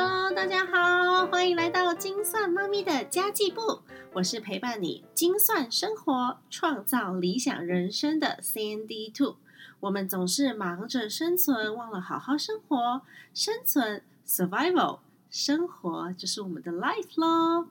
Hello，大家好，欢迎来到精算妈咪的家计部。我是陪伴你精算生活、创造理想人生的 CND Two。我们总是忙着生存，忘了好好生活。生存 （survival），生活就是我们的 life 咯。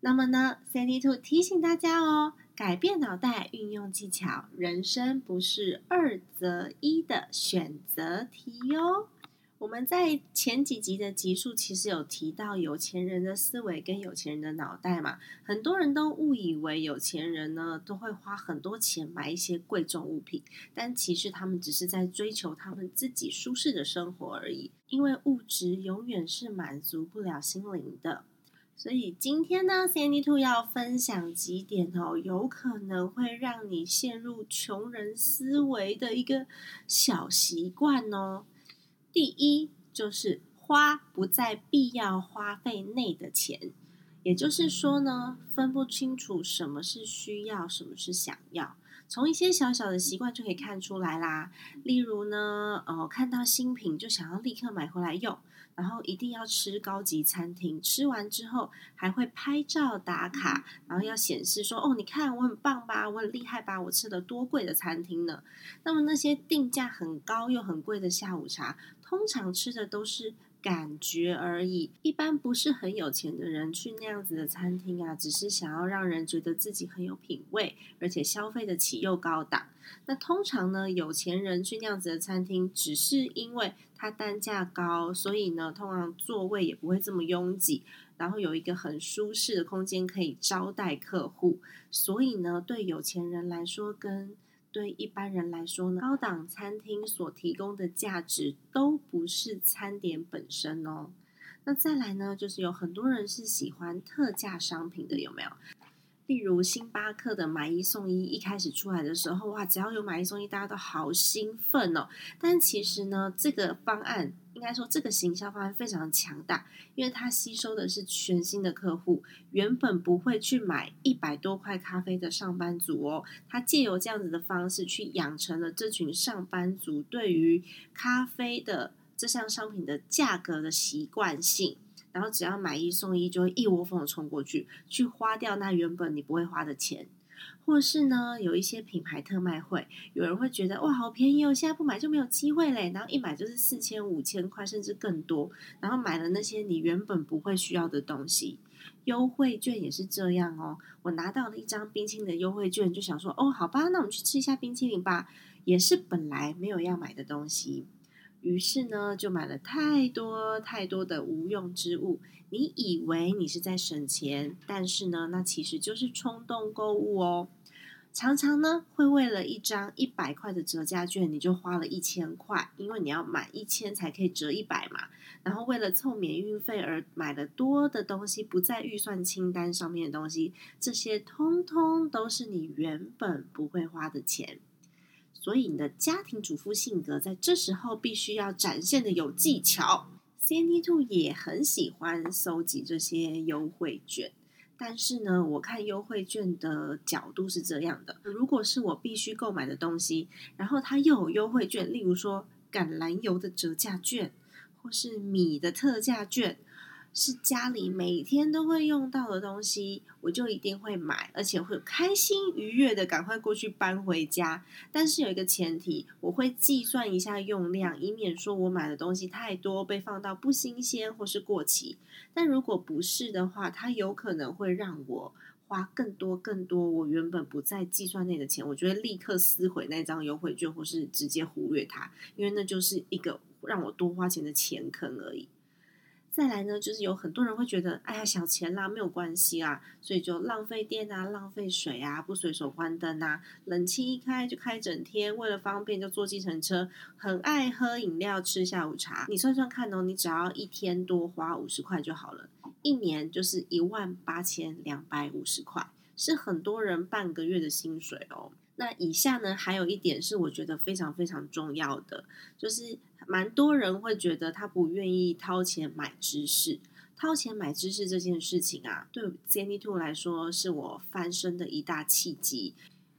那么呢，CND Two 提醒大家哦，改变脑袋，运用技巧，人生不是二择一的选择题哟。我们在前几集的集数其实有提到有钱人的思维跟有钱人的脑袋嘛，很多人都误以为有钱人呢都会花很多钱买一些贵重物品，但其实他们只是在追求他们自己舒适的生活而已，因为物质永远是满足不了心灵的。所以今天呢，Sandy Two 要分享几点哦，有可能会让你陷入穷人思维的一个小习惯哦。第一就是花不在必要花费内的钱，也就是说呢，分不清楚什么是需要，什么是想要，从一些小小的习惯就可以看出来啦。例如呢，哦，看到新品就想要立刻买回来用。然后一定要吃高级餐厅，吃完之后还会拍照打卡，然后要显示说：“哦，你看我很棒吧，我很厉害吧，我吃的多贵的餐厅呢。”那么那些定价很高又很贵的下午茶，通常吃的都是。感觉而已，一般不是很有钱的人去那样子的餐厅啊，只是想要让人觉得自己很有品味，而且消费得起又高档。那通常呢，有钱人去那样子的餐厅，只是因为它单价高，所以呢，通常座位也不会这么拥挤，然后有一个很舒适的空间可以招待客户，所以呢，对有钱人来说，跟对一般人来说呢，高档餐厅所提供的价值都不是餐点本身哦。那再来呢，就是有很多人是喜欢特价商品的，有没有？例如星巴克的买一送一，一开始出来的时候，哇，只要有买一送一，大家都好兴奋哦。但其实呢，这个方案应该说这个行销方案非常强大，因为它吸收的是全新的客户，原本不会去买一百多块咖啡的上班族哦，他借由这样子的方式去养成了这群上班族对于咖啡的这项商品的价格的习惯性。然后只要买一送一，就会一窝蜂的冲过去，去花掉那原本你不会花的钱，或是呢，有一些品牌特卖会，有人会觉得哇，好便宜哦，现在不买就没有机会嘞。然后一买就是四千、五千块，甚至更多。然后买了那些你原本不会需要的东西，优惠券也是这样哦。我拿到了一张冰淇淋的优惠券，就想说哦，好吧，那我们去吃一下冰淇淋吧，也是本来没有要买的东西。于是呢，就买了太多太多的无用之物。你以为你是在省钱，但是呢，那其实就是冲动购物哦。常常呢，会为了一张一百块的折价券，你就花了一千块，因为你要满一千才可以折一百嘛。然后为了凑免运费而买了多的东西，不在预算清单上面的东西，这些通通都是你原本不会花的钱。所以你的家庭主妇性格在这时候必须要展现的有技巧。CND Two 也很喜欢收集这些优惠券，但是呢，我看优惠券的角度是这样的：如果是我必须购买的东西，然后它又有优惠券，例如说橄榄油的折价券，或是米的特价券。是家里每天都会用到的东西，我就一定会买，而且会开心愉悦的赶快过去搬回家。但是有一个前提，我会计算一下用量，以免说我买的东西太多被放到不新鲜或是过期。但如果不是的话，它有可能会让我花更多更多我原本不在计算内的钱。我就会立刻撕毁那张优惠券，或是直接忽略它，因为那就是一个让我多花钱的钱坑而已。再来呢，就是有很多人会觉得，哎呀，小钱啦，没有关系啊，所以就浪费电啊，浪费水啊，不随手关灯啊，冷气一开就开整天，为了方便就坐计程车，很爱喝饮料，吃下午茶。你算算看哦，你只要一天多花五十块就好了，一年就是一万八千两百五十块，是很多人半个月的薪水哦。那以下呢，还有一点是我觉得非常非常重要的，就是蛮多人会觉得他不愿意掏钱买知识，掏钱买知识这件事情啊，对 c n d Two 来说是我翻身的一大契机，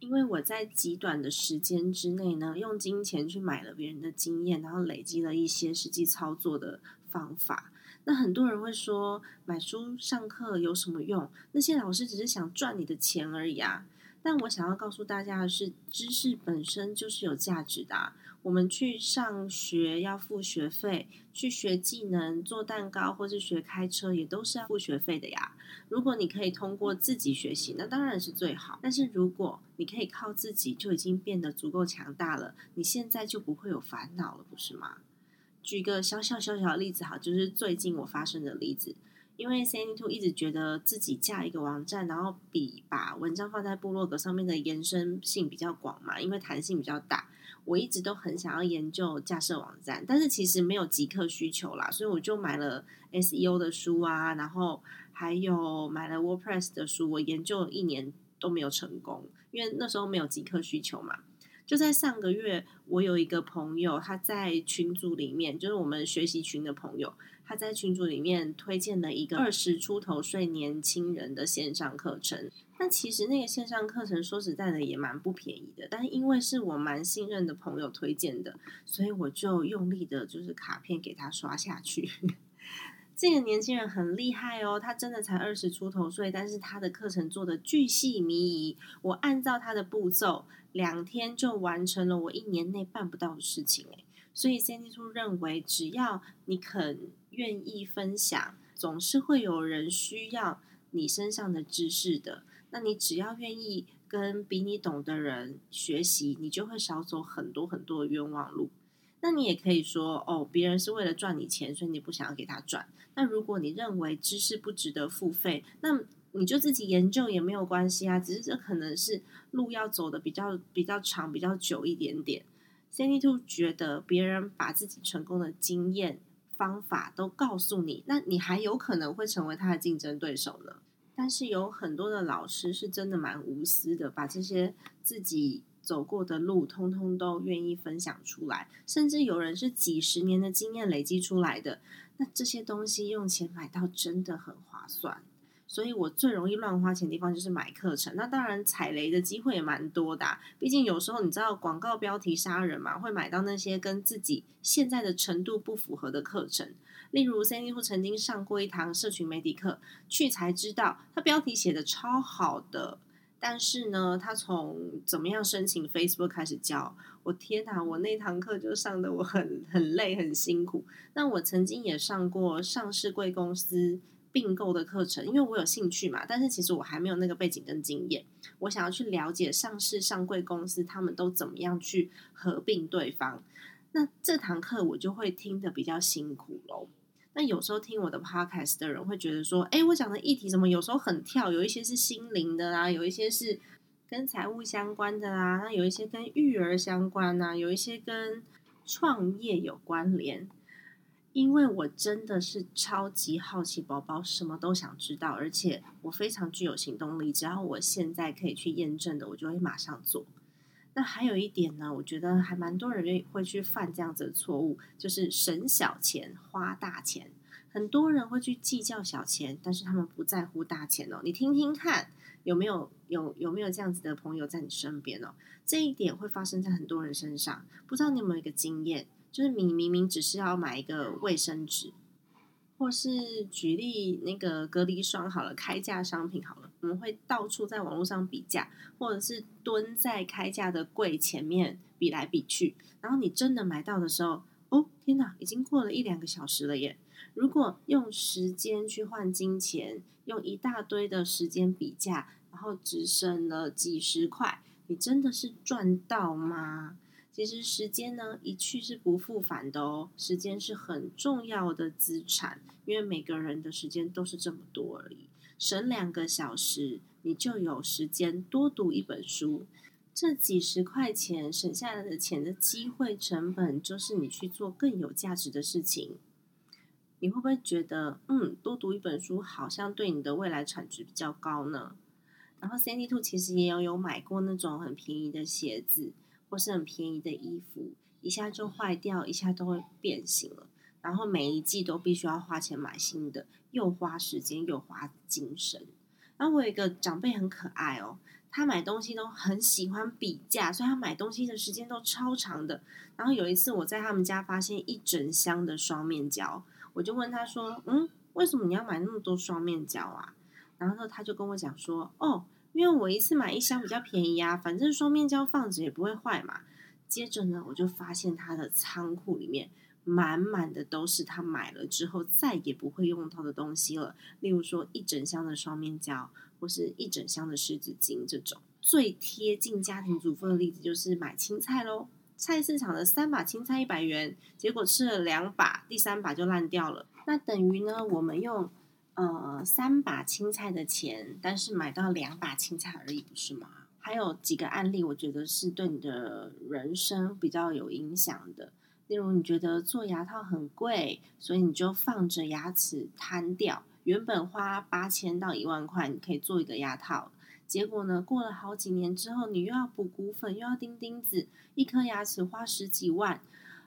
因为我在极短的时间之内呢，用金钱去买了别人的经验，然后累积了一些实际操作的方法。那很多人会说，买书上课有什么用？那些老师只是想赚你的钱而已啊。但我想要告诉大家的是，知识本身就是有价值的。我们去上学要付学费，去学技能做蛋糕或是学开车，也都是要付学费的呀。如果你可以通过自己学习，那当然是最好。但是如果你可以靠自己就已经变得足够强大了，你现在就不会有烦恼了，不是吗？举个小小小小的例子，好，就是最近我发生的例子。因为 s a n y Two 一直觉得自己架一个网站，然后比把文章放在部落格上面的延伸性比较广嘛，因为弹性比较大。我一直都很想要研究架设网站，但是其实没有即刻需求啦，所以我就买了 SEO 的书啊，然后还有买了 WordPress 的书，我研究了一年都没有成功，因为那时候没有即刻需求嘛。就在上个月，我有一个朋友，他在群组里面，就是我们学习群的朋友。他在群组里面推荐了一个二十出头岁年轻人的线上课程。那其实那个线上课程说实在的也蛮不便宜的，但因为是我蛮信任的朋友推荐的，所以我就用力的就是卡片给他刷下去。这个年轻人很厉害哦，他真的才二十出头岁，但是他的课程做的巨细靡遗，我按照他的步骤，两天就完成了我一年内办不到的事情诶所以 Sandy 叔认为，只要你肯。愿意分享，总是会有人需要你身上的知识的。那你只要愿意跟比你懂的人学习，你就会少走很多很多的冤枉路。那你也可以说，哦，别人是为了赚你钱，所以你不想要给他赚。那如果你认为知识不值得付费，那你就自己研究也没有关系啊。只是这可能是路要走的比较比较长、比较久一点点。Candy Two 觉得别人把自己成功的经验。方法都告诉你，那你还有可能会成为他的竞争对手呢。但是有很多的老师是真的蛮无私的，把这些自己走过的路，通通都愿意分享出来。甚至有人是几十年的经验累积出来的，那这些东西用钱买到真的很划算。所以我最容易乱花钱的地方就是买课程，那当然踩雷的机会也蛮多的。毕竟有时候你知道广告标题杀人嘛，会买到那些跟自己现在的程度不符合的课程。例如 c a n d y 曾经上过一堂社群媒体课，去才知道他标题写的超好的，但是呢，他从怎么样申请 Facebook 开始教，我天哪，我那堂课就上的我很很累很辛苦。那我曾经也上过上市贵公司。并购的课程，因为我有兴趣嘛，但是其实我还没有那个背景跟经验，我想要去了解上市上贵公司他们都怎么样去合并对方。那这堂课我就会听得比较辛苦喽。那有时候听我的 podcast 的人会觉得说，哎，我讲的议题怎么有时候很跳，有一些是心灵的啦，有一些是跟财务相关的啦，那有一些跟育儿相关呐，有一些跟创业有关联。因为我真的是超级好奇宝宝，什么都想知道，而且我非常具有行动力。只要我现在可以去验证的，我就会马上做。那还有一点呢，我觉得还蛮多人会去犯这样子的错误，就是省小钱花大钱。很多人会去计较小钱，但是他们不在乎大钱哦。你听听看，有没有有有没有这样子的朋友在你身边哦？这一点会发生在很多人身上，不知道你有没有一个经验？就是你明明只是要买一个卫生纸，或是举例那个隔离霜好了，开价商品好了，我们会到处在网络上比价，或者是蹲在开价的柜前面比来比去。然后你真的买到的时候，哦天哪，已经过了一两个小时了耶！如果用时间去换金钱，用一大堆的时间比价，然后只省了几十块，你真的是赚到吗？其实时间呢，一去是不复返的哦。时间是很重要的资产，因为每个人的时间都是这么多而已。省两个小时，你就有时间多读一本书。这几十块钱省下来的钱的机会成本，就是你去做更有价值的事情。你会不会觉得，嗯，多读一本书好像对你的未来产值比较高呢？然后 Sandy Two 其实也有有买过那种很便宜的鞋子。或是很便宜的衣服，一下就坏掉，一下都会变形了。然后每一季都必须要花钱买新的，又花时间又花精神。然后我有一个长辈很可爱哦，他买东西都很喜欢比价，所以他买东西的时间都超长的。然后有一次我在他们家发现一整箱的双面胶，我就问他说：“嗯，为什么你要买那么多双面胶啊？”然后他就跟我讲说：“哦，因为我一次买一箱比较便宜啊，反正双面胶放着也不会坏嘛。”接着呢，我就发现他的仓库里面满满的都是他买了之后再也不会用到的东西了，例如说一整箱的双面胶，或是一整箱的湿纸巾这种。最贴近家庭主妇的例子就是买青菜喽。菜市场的三把青菜一百元，结果吃了两把，第三把就烂掉了。那等于呢，我们用呃三把青菜的钱，但是买到两把青菜而已，不是吗？还有几个案例，我觉得是对你的人生比较有影响的。例如，你觉得做牙套很贵，所以你就放着牙齿瘫掉。原本花八千到一万块，你可以做一个牙套。结果呢？过了好几年之后，你又要补骨粉，又要钉钉子，一颗牙齿花十几万，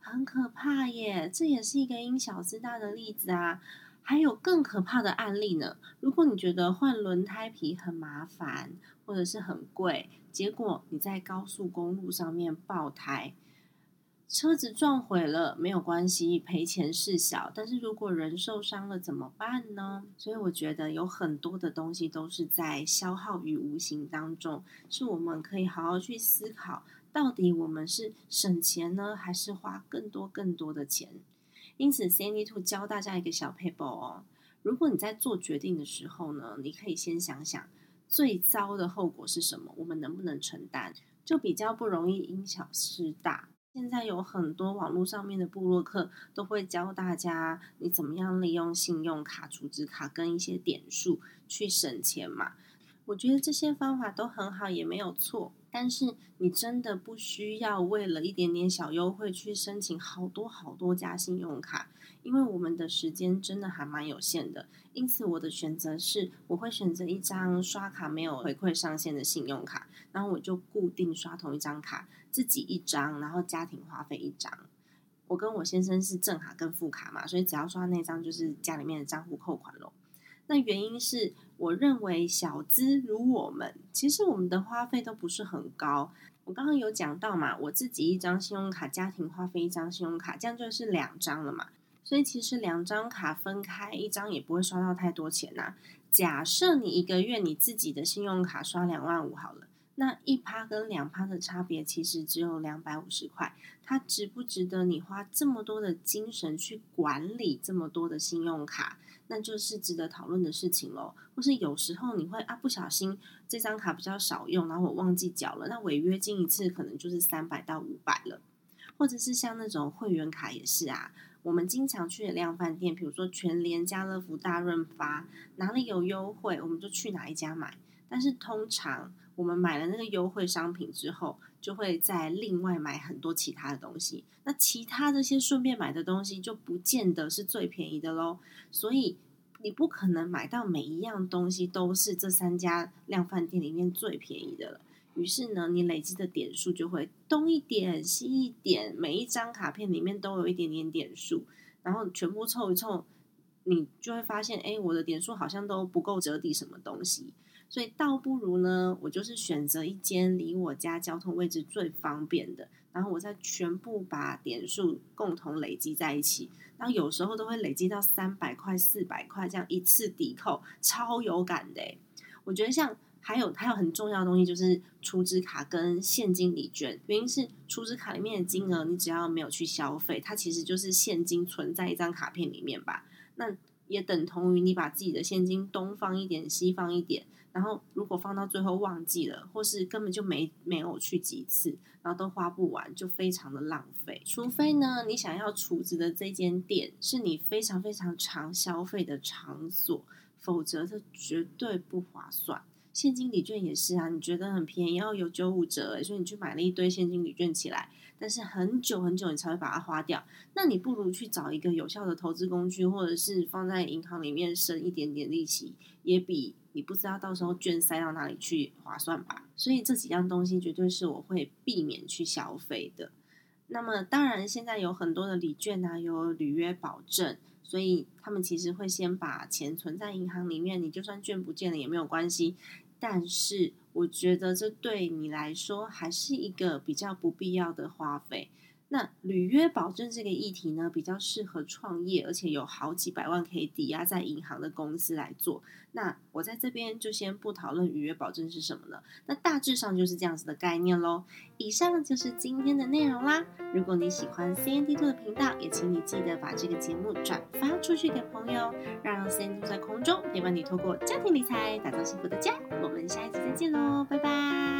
很可怕耶！这也是一个因小失大的例子啊。还有更可怕的案例呢。如果你觉得换轮胎皮很麻烦，或者是很贵，结果你在高速公路上面爆胎。车子撞毁了没有关系，赔钱事小。但是如果人受伤了怎么办呢？所以我觉得有很多的东西都是在消耗与无形当中，是我们可以好好去思考，到底我们是省钱呢，还是花更多更多的钱？因此，Sandy Two 教大家一个小 paper 哦。如果你在做决定的时候呢，你可以先想想最糟的后果是什么，我们能不能承担，就比较不容易因小失大。现在有很多网络上面的部落客都会教大家你怎么样利用信用卡、储值卡跟一些点数去省钱嘛。我觉得这些方法都很好，也没有错。但是你真的不需要为了一点点小优惠去申请好多好多家信用卡，因为我们的时间真的还蛮有限的。因此，我的选择是，我会选择一张刷卡没有回馈上限的信用卡，然后我就固定刷同一张卡，自己一张，然后家庭花费一张。我跟我先生是正卡跟副卡嘛，所以只要刷那张就是家里面的账户扣款喽。那原因是，我认为小资如我们，其实我们的花费都不是很高。我刚刚有讲到嘛，我自己一张信用卡，家庭花费一张信用卡，这样就是两张了嘛。所以其实两张卡分开，一张也不会刷到太多钱呐。假设你一个月你自己的信用卡刷两万五好了，那一趴跟两趴的差别其实只有两百五十块，它值不值得你花这么多的精神去管理这么多的信用卡？那就是值得讨论的事情喽。或是有时候你会啊不小心这张卡比较少用，然后我忘记缴了，那违约金一次可能就是三百到五百了。或者是像那种会员卡也是啊。我们经常去的量饭店，比如说全联、家乐福、大润发，哪里有优惠，我们就去哪一家买。但是通常我们买了那个优惠商品之后，就会再另外买很多其他的东西。那其他这些顺便买的东西，就不见得是最便宜的喽。所以你不可能买到每一样东西都是这三家量饭店里面最便宜的了。于是呢，你累积的点数就会东一点西一点，每一张卡片里面都有一点点点数，然后全部凑一凑，你就会发现，哎，我的点数好像都不够折抵什么东西。所以倒不如呢，我就是选择一间离我家交通位置最方便的，然后我再全部把点数共同累积在一起，然后有时候都会累积到三百块、四百块这样一次抵扣，超有感的。我觉得像。还有还有很重要的东西就是储值卡跟现金礼券，原因是储值卡里面的金额，你只要没有去消费，它其实就是现金存在一张卡片里面吧。那也等同于你把自己的现金东放一点，西放一点，然后如果放到最后忘记了，或是根本就没没有去几次，然后都花不完，就非常的浪费。除非呢，你想要储值的这间店是你非常非常常消费的场所，否则它绝对不划算。现金礼券也是啊，你觉得很便宜，要有九五折，所以你去买了一堆现金礼券起来，但是很久很久你才会把它花掉。那你不如去找一个有效的投资工具，或者是放在银行里面生一点点利息，也比你不知道到时候券塞到哪里去划算吧。所以这几样东西绝对是我会避免去消费的。那么当然，现在有很多的礼券啊，有履约保证。所以他们其实会先把钱存在银行里面，你就算券不见了也没有关系。但是我觉得这对你来说还是一个比较不必要的花费。那履约保证这个议题呢，比较适合创业，而且有好几百万可以抵押在银行的公司来做。那我在这边就先不讨论履约保证是什么了。那大致上就是这样子的概念喽。以上就是今天的内容啦。如果你喜欢 C N D Two 的频道，也请你记得把这个节目转发出去给朋友，让 C N D Two 在空中陪伴你，透过家庭理财打造幸福的家。我们下一集再见喽，拜拜。